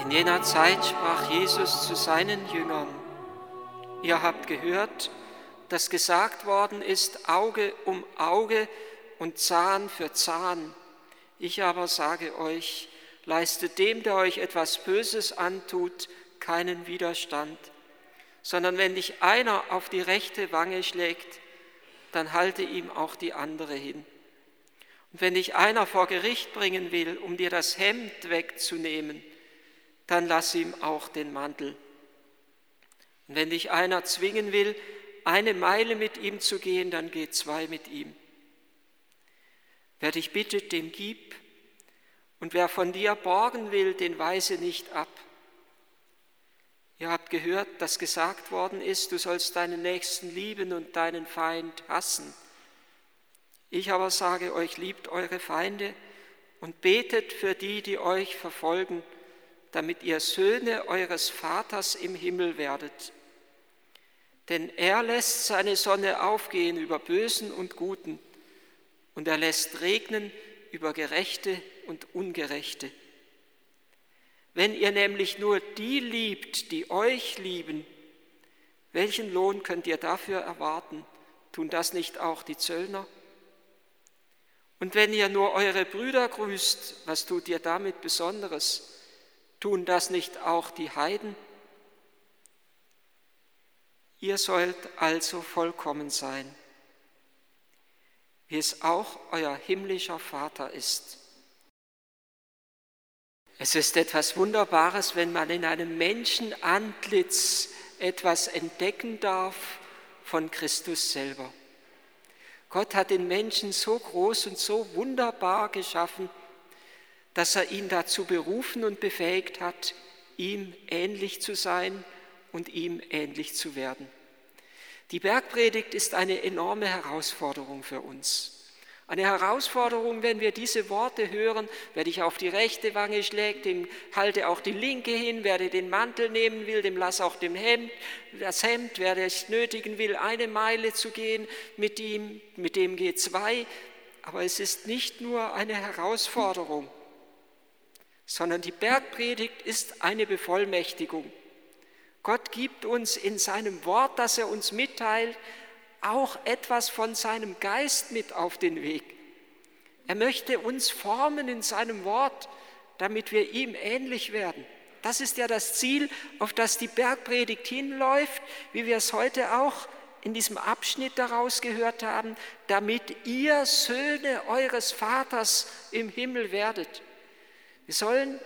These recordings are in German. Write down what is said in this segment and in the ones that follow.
In jener Zeit sprach Jesus zu seinen Jüngern, ihr habt gehört, dass gesagt worden ist, Auge um Auge und Zahn für Zahn. Ich aber sage euch, leistet dem, der euch etwas Böses antut, keinen Widerstand, sondern wenn dich einer auf die rechte Wange schlägt, dann halte ihm auch die andere hin. Und wenn dich einer vor Gericht bringen will, um dir das Hemd wegzunehmen, dann lass ihm auch den Mantel. Und wenn dich einer zwingen will, eine Meile mit ihm zu gehen, dann geh zwei mit ihm. Wer dich bittet, dem gib, und wer von dir borgen will, den weise nicht ab. Ihr habt gehört, dass gesagt worden ist, du sollst deinen Nächsten lieben und deinen Feind hassen. Ich aber sage euch, liebt eure Feinde und betet für die, die euch verfolgen, damit ihr Söhne eures Vaters im Himmel werdet. Denn er lässt seine Sonne aufgehen über Bösen und Guten und er lässt regnen über Gerechte und Ungerechte. Wenn ihr nämlich nur die liebt, die euch lieben, welchen Lohn könnt ihr dafür erwarten? Tun das nicht auch die Zöllner? Und wenn ihr nur eure Brüder grüßt, was tut ihr damit Besonderes? Tun das nicht auch die Heiden? Ihr sollt also vollkommen sein, wie es auch euer himmlischer Vater ist. Es ist etwas Wunderbares, wenn man in einem Menschenantlitz etwas entdecken darf von Christus selber. Gott hat den Menschen so groß und so wunderbar geschaffen, dass er ihn dazu berufen und befähigt hat, ihm ähnlich zu sein und ihm ähnlich zu werden. Die Bergpredigt ist eine enorme Herausforderung für uns. Eine Herausforderung, wenn wir diese Worte hören, wer dich auf die rechte Wange schlägt, dem halte auch die linke hin, wer dir den Mantel nehmen will, dem lass auch dem Hemd, das Hemd, wer es nötigen will, eine Meile zu gehen mit ihm, mit dem geht zwei. Aber es ist nicht nur eine Herausforderung, sondern die Bergpredigt ist eine Bevollmächtigung. Gott gibt uns in seinem Wort, das er uns mitteilt, auch etwas von seinem Geist mit auf den Weg. Er möchte uns formen in seinem Wort, damit wir ihm ähnlich werden. Das ist ja das Ziel, auf das die Bergpredigt hinläuft, wie wir es heute auch in diesem Abschnitt daraus gehört haben, damit ihr Söhne eures Vaters im Himmel werdet. Wir sollen,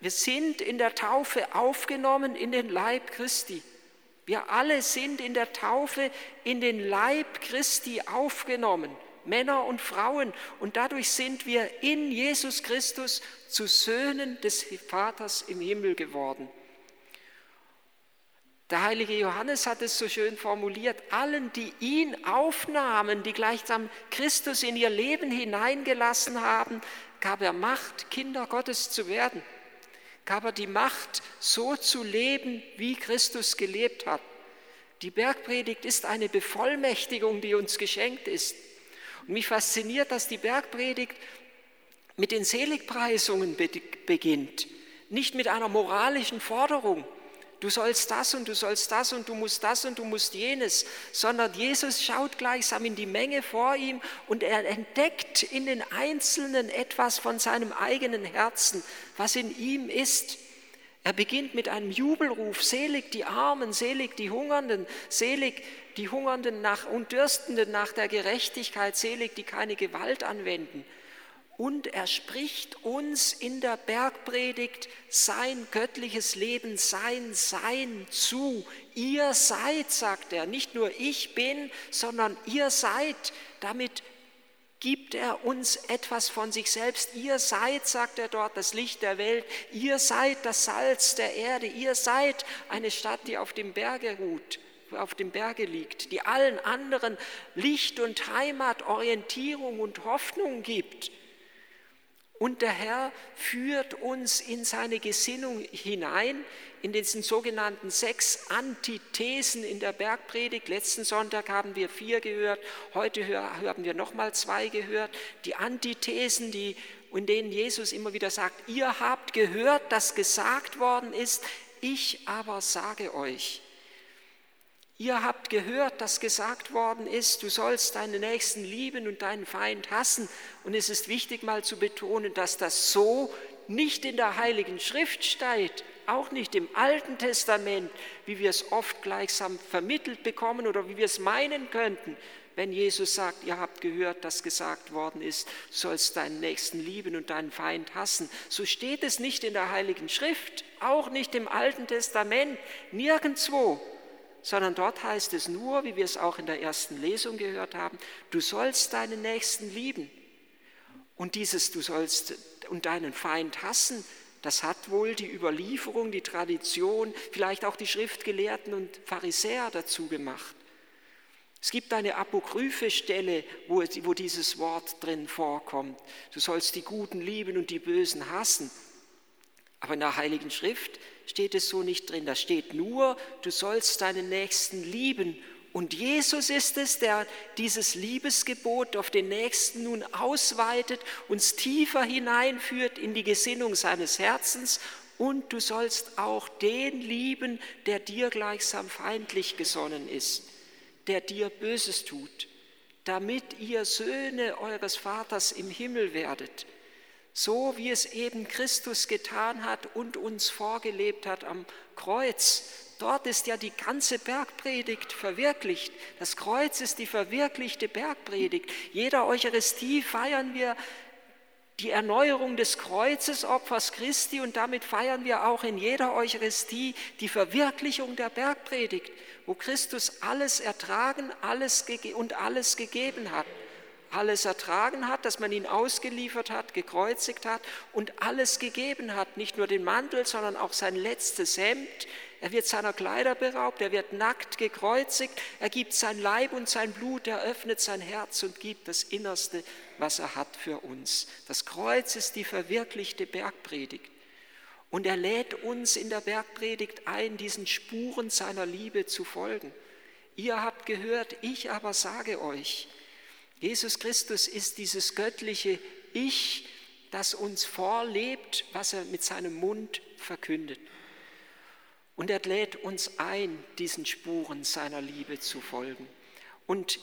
wir sind in der Taufe aufgenommen in den Leib Christi. Wir alle sind in der Taufe in den Leib Christi aufgenommen, Männer und Frauen, und dadurch sind wir in Jesus Christus zu Söhnen des Vaters im Himmel geworden. Der heilige Johannes hat es so schön formuliert, allen, die ihn aufnahmen, die gleichsam Christus in ihr Leben hineingelassen haben, gab er Macht, Kinder Gottes zu werden gab er die Macht, so zu leben, wie Christus gelebt hat. Die Bergpredigt ist eine Bevollmächtigung, die uns geschenkt ist. Und mich fasziniert, dass die Bergpredigt mit den Seligpreisungen beginnt, nicht mit einer moralischen Forderung, du sollst das und du sollst das und du musst das und du musst jenes, sondern Jesus schaut gleichsam in die Menge vor ihm und er entdeckt in den Einzelnen etwas von seinem eigenen Herzen, was in ihm ist. Er beginnt mit einem Jubelruf, selig die Armen, selig die Hungernden, selig die Hungernden nach und Dürstenden nach der Gerechtigkeit, selig die keine Gewalt anwenden und er spricht uns in der Bergpredigt sein göttliches Leben, sein Sein zu. Ihr seid, sagt er, nicht nur ich bin, sondern ihr seid. Damit gibt er uns etwas von sich selbst. Ihr seid, sagt er dort, das Licht der Welt. Ihr seid das Salz der Erde. Ihr seid eine Stadt, die auf dem Berge ruht auf dem Berge liegt, die allen anderen Licht und Heimat, Orientierung und Hoffnung gibt. Und der Herr führt uns in seine Gesinnung hinein, in diesen sogenannten sechs Antithesen in der Bergpredigt. Letzten Sonntag haben wir vier gehört, heute haben wir nochmal zwei gehört. Die Antithesen, die in denen Jesus immer wieder sagt, ihr habt gehört, dass gesagt worden ist, ich aber sage euch. Ihr habt gehört, dass gesagt worden ist, du sollst deinen Nächsten lieben und deinen Feind hassen. Und es ist wichtig mal zu betonen, dass das so nicht in der Heiligen Schrift steht, auch nicht im Alten Testament, wie wir es oft gleichsam vermittelt bekommen oder wie wir es meinen könnten, wenn Jesus sagt, ihr habt gehört, dass gesagt worden ist, du sollst deinen Nächsten lieben und deinen Feind hassen. So steht es nicht in der Heiligen Schrift, auch nicht im Alten Testament, nirgendwo, sondern dort heißt es nur, wie wir es auch in der ersten Lesung gehört haben, du sollst deinen Nächsten lieben. Und dieses du sollst und deinen Feind hassen, das hat wohl die Überlieferung, die Tradition, vielleicht auch die Schriftgelehrten und Pharisäer dazu gemacht. Es gibt eine apokryphe Stelle, wo, wo dieses Wort drin vorkommt. Du sollst die Guten lieben und die Bösen hassen. Aber in der Heiligen Schrift steht es so nicht drin. Da steht nur, du sollst deinen Nächsten lieben. Und Jesus ist es, der dieses Liebesgebot auf den Nächsten nun ausweitet, uns tiefer hineinführt in die Gesinnung seines Herzens. Und du sollst auch den lieben, der dir gleichsam feindlich gesonnen ist der dir Böses tut, damit ihr Söhne eures Vaters im Himmel werdet, so wie es eben Christus getan hat und uns vorgelebt hat am Kreuz. Dort ist ja die ganze Bergpredigt verwirklicht. Das Kreuz ist die verwirklichte Bergpredigt. Jeder Eucharistie feiern wir die Erneuerung des Kreuzesopfers Christi und damit feiern wir auch in jeder Eucharistie die Verwirklichung der Bergpredigt, wo Christus alles ertragen alles und alles gegeben hat. Alles ertragen hat, dass man ihn ausgeliefert hat, gekreuzigt hat und alles gegeben hat, nicht nur den Mantel, sondern auch sein letztes Hemd, er wird seiner Kleider beraubt, er wird nackt gekreuzigt, er gibt sein Leib und sein Blut, er öffnet sein Herz und gibt das Innerste, was er hat für uns. Das Kreuz ist die verwirklichte Bergpredigt. Und er lädt uns in der Bergpredigt ein, diesen Spuren seiner Liebe zu folgen. Ihr habt gehört, ich aber sage euch, Jesus Christus ist dieses göttliche Ich, das uns vorlebt, was er mit seinem Mund verkündet. Und er lädt uns ein, diesen Spuren seiner Liebe zu folgen. Und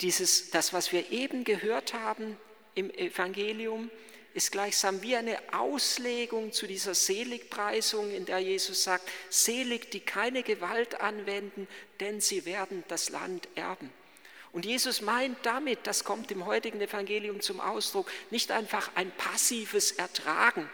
dieses, das, was wir eben gehört haben im Evangelium, ist gleichsam wie eine Auslegung zu dieser Seligpreisung, in der Jesus sagt, selig, die keine Gewalt anwenden, denn sie werden das Land erben. Und Jesus meint damit, das kommt im heutigen Evangelium zum Ausdruck, nicht einfach ein passives Ertragen,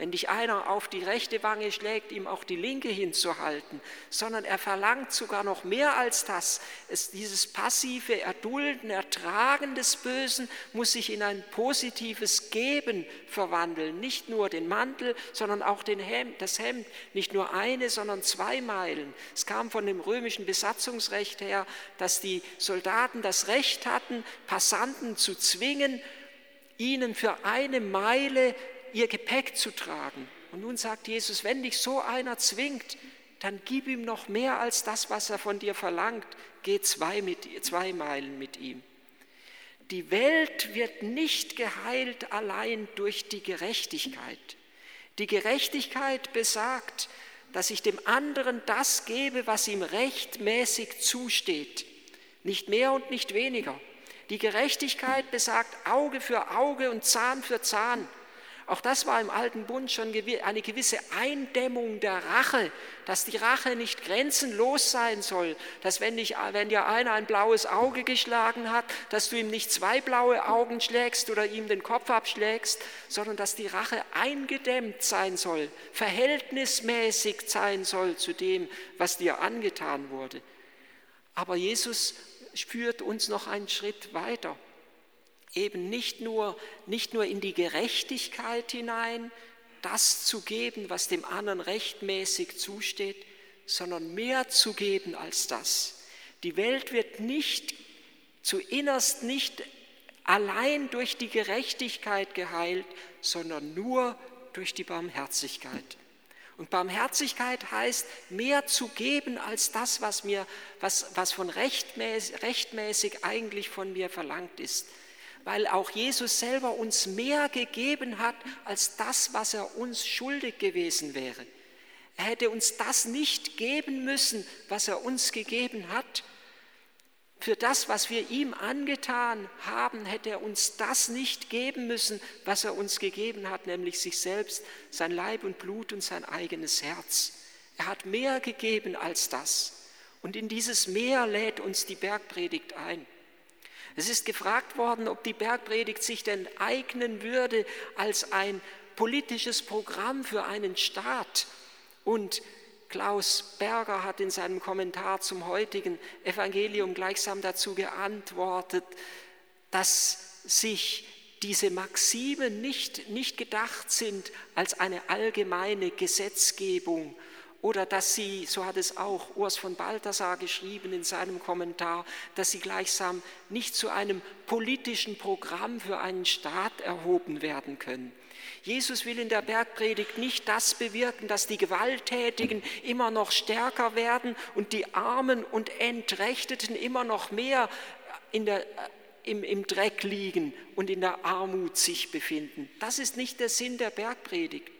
wenn dich einer auf die rechte Wange schlägt, ihm auch die linke hinzuhalten, sondern er verlangt sogar noch mehr als das. Es, dieses passive Erdulden, Ertragen des Bösen muss sich in ein positives Geben verwandeln. Nicht nur den Mantel, sondern auch den Hemd, das Hemd. Nicht nur eine, sondern zwei Meilen. Es kam von dem römischen Besatzungsrecht her, dass die Soldaten das Recht hatten, Passanten zu zwingen, ihnen für eine Meile ihr Gepäck zu tragen. Und nun sagt Jesus, wenn dich so einer zwingt, dann gib ihm noch mehr als das, was er von dir verlangt. Geh zwei, mit, zwei Meilen mit ihm. Die Welt wird nicht geheilt allein durch die Gerechtigkeit. Die Gerechtigkeit besagt, dass ich dem anderen das gebe, was ihm rechtmäßig zusteht. Nicht mehr und nicht weniger. Die Gerechtigkeit besagt Auge für Auge und Zahn für Zahn. Auch das war im alten Bund schon eine gewisse Eindämmung der Rache, dass die Rache nicht grenzenlos sein soll, dass wenn, dich, wenn dir einer ein blaues Auge geschlagen hat, dass du ihm nicht zwei blaue Augen schlägst oder ihm den Kopf abschlägst, sondern dass die Rache eingedämmt sein soll, verhältnismäßig sein soll zu dem, was dir angetan wurde. Aber Jesus führt uns noch einen Schritt weiter eben nicht nur, nicht nur in die Gerechtigkeit hinein, das zu geben, was dem anderen rechtmäßig zusteht, sondern mehr zu geben als das. Die Welt wird nicht zu innerst nicht allein durch die Gerechtigkeit geheilt, sondern nur durch die Barmherzigkeit. Und Barmherzigkeit heißt, mehr zu geben als das, was, mir, was, was von rechtmäßig, rechtmäßig eigentlich von mir verlangt ist weil auch Jesus selber uns mehr gegeben hat als das, was er uns schuldig gewesen wäre. Er hätte uns das nicht geben müssen, was er uns gegeben hat. Für das, was wir ihm angetan haben, hätte er uns das nicht geben müssen, was er uns gegeben hat, nämlich sich selbst, sein Leib und Blut und sein eigenes Herz. Er hat mehr gegeben als das. Und in dieses Meer lädt uns die Bergpredigt ein. Es ist gefragt worden, ob die Bergpredigt sich denn eignen würde als ein politisches Programm für einen Staat. Und Klaus Berger hat in seinem Kommentar zum heutigen Evangelium gleichsam dazu geantwortet, dass sich diese Maximen nicht, nicht gedacht sind als eine allgemeine Gesetzgebung oder dass sie, so hat es auch Urs von Balthasar geschrieben in seinem Kommentar, dass sie gleichsam nicht zu einem politischen Programm für einen Staat erhoben werden können. Jesus will in der Bergpredigt nicht das bewirken, dass die Gewalttätigen immer noch stärker werden und die Armen und Entrechteten immer noch mehr in der, im, im Dreck liegen und in der Armut sich befinden. Das ist nicht der Sinn der Bergpredigt,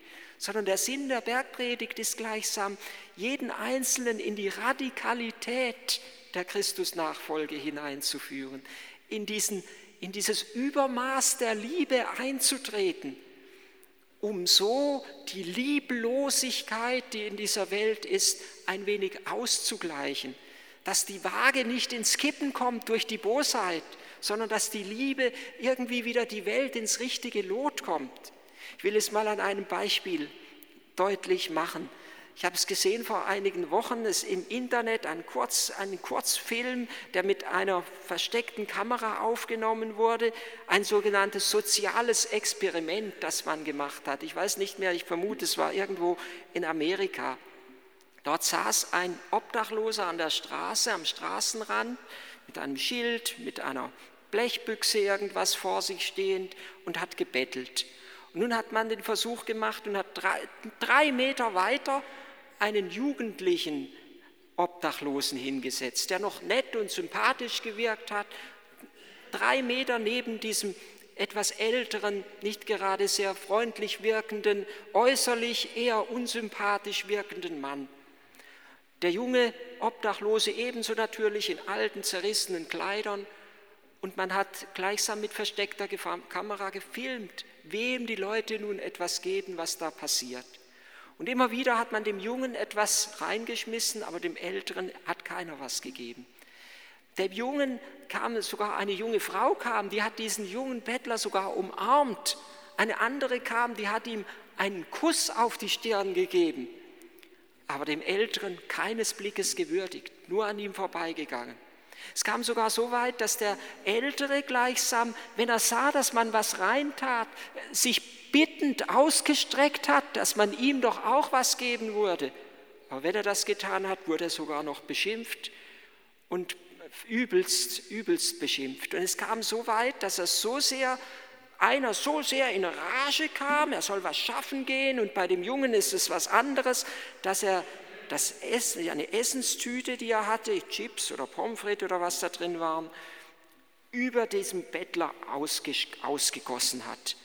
sondern der Sinn der Bergpredigt ist gleichsam, jeden Einzelnen in die Radikalität der Christusnachfolge hineinzuführen, in, diesen, in dieses Übermaß der Liebe einzutreten um so die Lieblosigkeit, die in dieser Welt ist, ein wenig auszugleichen, dass die Waage nicht ins Kippen kommt durch die Bosheit, sondern dass die Liebe irgendwie wieder die Welt ins richtige Lot kommt. Ich will es mal an einem Beispiel deutlich machen. Ich habe es gesehen vor einigen Wochen, es im Internet, ein, Kurz, ein Kurzfilm, der mit einer versteckten Kamera aufgenommen wurde, ein sogenanntes soziales Experiment, das man gemacht hat. Ich weiß nicht mehr, ich vermute, es war irgendwo in Amerika. Dort saß ein Obdachloser an der Straße, am Straßenrand, mit einem Schild, mit einer Blechbüchse irgendwas vor sich stehend und hat gebettelt. Nun hat man den Versuch gemacht und hat drei, drei Meter weiter einen jugendlichen Obdachlosen hingesetzt, der noch nett und sympathisch gewirkt hat, drei Meter neben diesem etwas älteren, nicht gerade sehr freundlich wirkenden, äußerlich eher unsympathisch wirkenden Mann. Der junge Obdachlose ebenso natürlich in alten, zerrissenen Kleidern. Und man hat gleichsam mit versteckter Kamera gefilmt, wem die Leute nun etwas geben, was da passiert. Und immer wieder hat man dem Jungen etwas reingeschmissen, aber dem Älteren hat keiner was gegeben. Dem Jungen kam sogar eine junge Frau kam, die hat diesen jungen Bettler sogar umarmt. Eine andere kam, die hat ihm einen Kuss auf die Stirn gegeben, aber dem Älteren keines Blickes gewürdigt, nur an ihm vorbeigegangen. Es kam sogar so weit, dass der Ältere gleichsam, wenn er sah, dass man was reintat, sich bittend ausgestreckt hat, dass man ihm doch auch was geben würde. Aber wenn er das getan hat, wurde er sogar noch beschimpft und übelst, übelst beschimpft. Und es kam so weit, dass er so sehr, einer so sehr in Rage kam, er soll was schaffen gehen und bei dem Jungen ist es was anderes, dass er das Essen, eine Essenstüte, die er hatte, Chips oder Pommes frites oder was da drin waren, über diesem Bettler ausgegossen hat.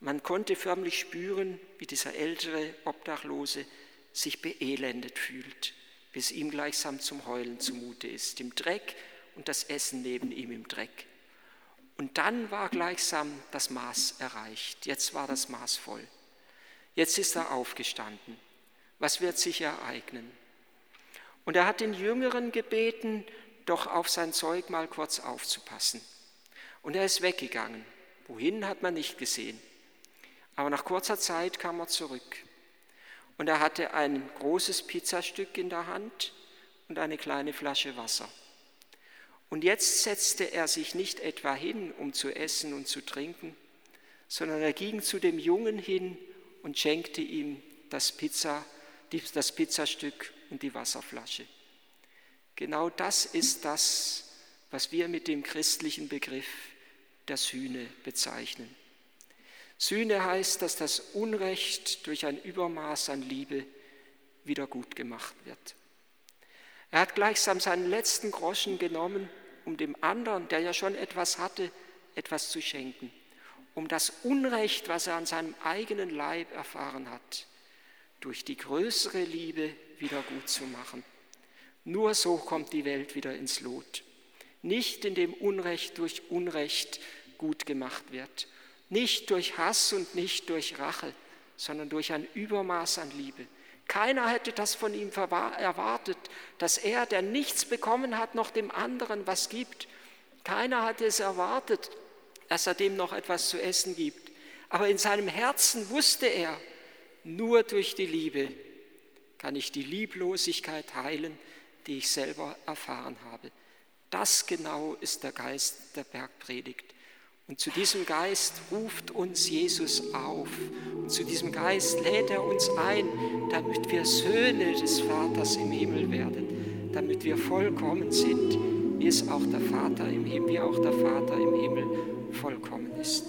Man konnte förmlich spüren, wie dieser ältere Obdachlose sich beelendet fühlt, bis ihm gleichsam zum Heulen zumute ist, im Dreck und das Essen neben ihm im Dreck. Und dann war gleichsam das Maß erreicht. Jetzt war das Maß voll. Jetzt ist er aufgestanden. Was wird sich ereignen? Und er hat den Jüngeren gebeten, doch auf sein Zeug mal kurz aufzupassen. Und er ist weggegangen. Wohin hat man nicht gesehen. Aber nach kurzer Zeit kam er zurück und er hatte ein großes Pizzastück in der Hand und eine kleine Flasche Wasser. Und jetzt setzte er sich nicht etwa hin, um zu essen und zu trinken, sondern er ging zu dem Jungen hin und schenkte ihm das, Pizza, das Pizzastück und die Wasserflasche. Genau das ist das, was wir mit dem christlichen Begriff der Sühne bezeichnen. Sühne heißt, dass das Unrecht durch ein Übermaß an Liebe wieder gut gemacht wird. Er hat gleichsam seinen letzten Groschen genommen, um dem anderen, der ja schon etwas hatte, etwas zu schenken, um das Unrecht, was er an seinem eigenen Leib erfahren hat, durch die größere Liebe wieder gut zu machen. Nur so kommt die Welt wieder ins Lot. Nicht indem Unrecht durch Unrecht gut gemacht wird, nicht durch Hass und nicht durch Rache, sondern durch ein Übermaß an Liebe. Keiner hätte das von ihm erwartet, dass er, der nichts bekommen hat, noch dem anderen was gibt. Keiner hatte es erwartet, dass er dem noch etwas zu essen gibt. Aber in seinem Herzen wusste er, nur durch die Liebe kann ich die Lieblosigkeit heilen, die ich selber erfahren habe. Das genau ist der Geist der Bergpredigt. Und zu diesem Geist ruft uns Jesus auf. Und zu diesem Geist lädt er uns ein, damit wir Söhne des Vaters im Himmel werden, damit wir vollkommen sind, wie es auch der Vater im Himmel, wie auch der Vater im Himmel vollkommen ist.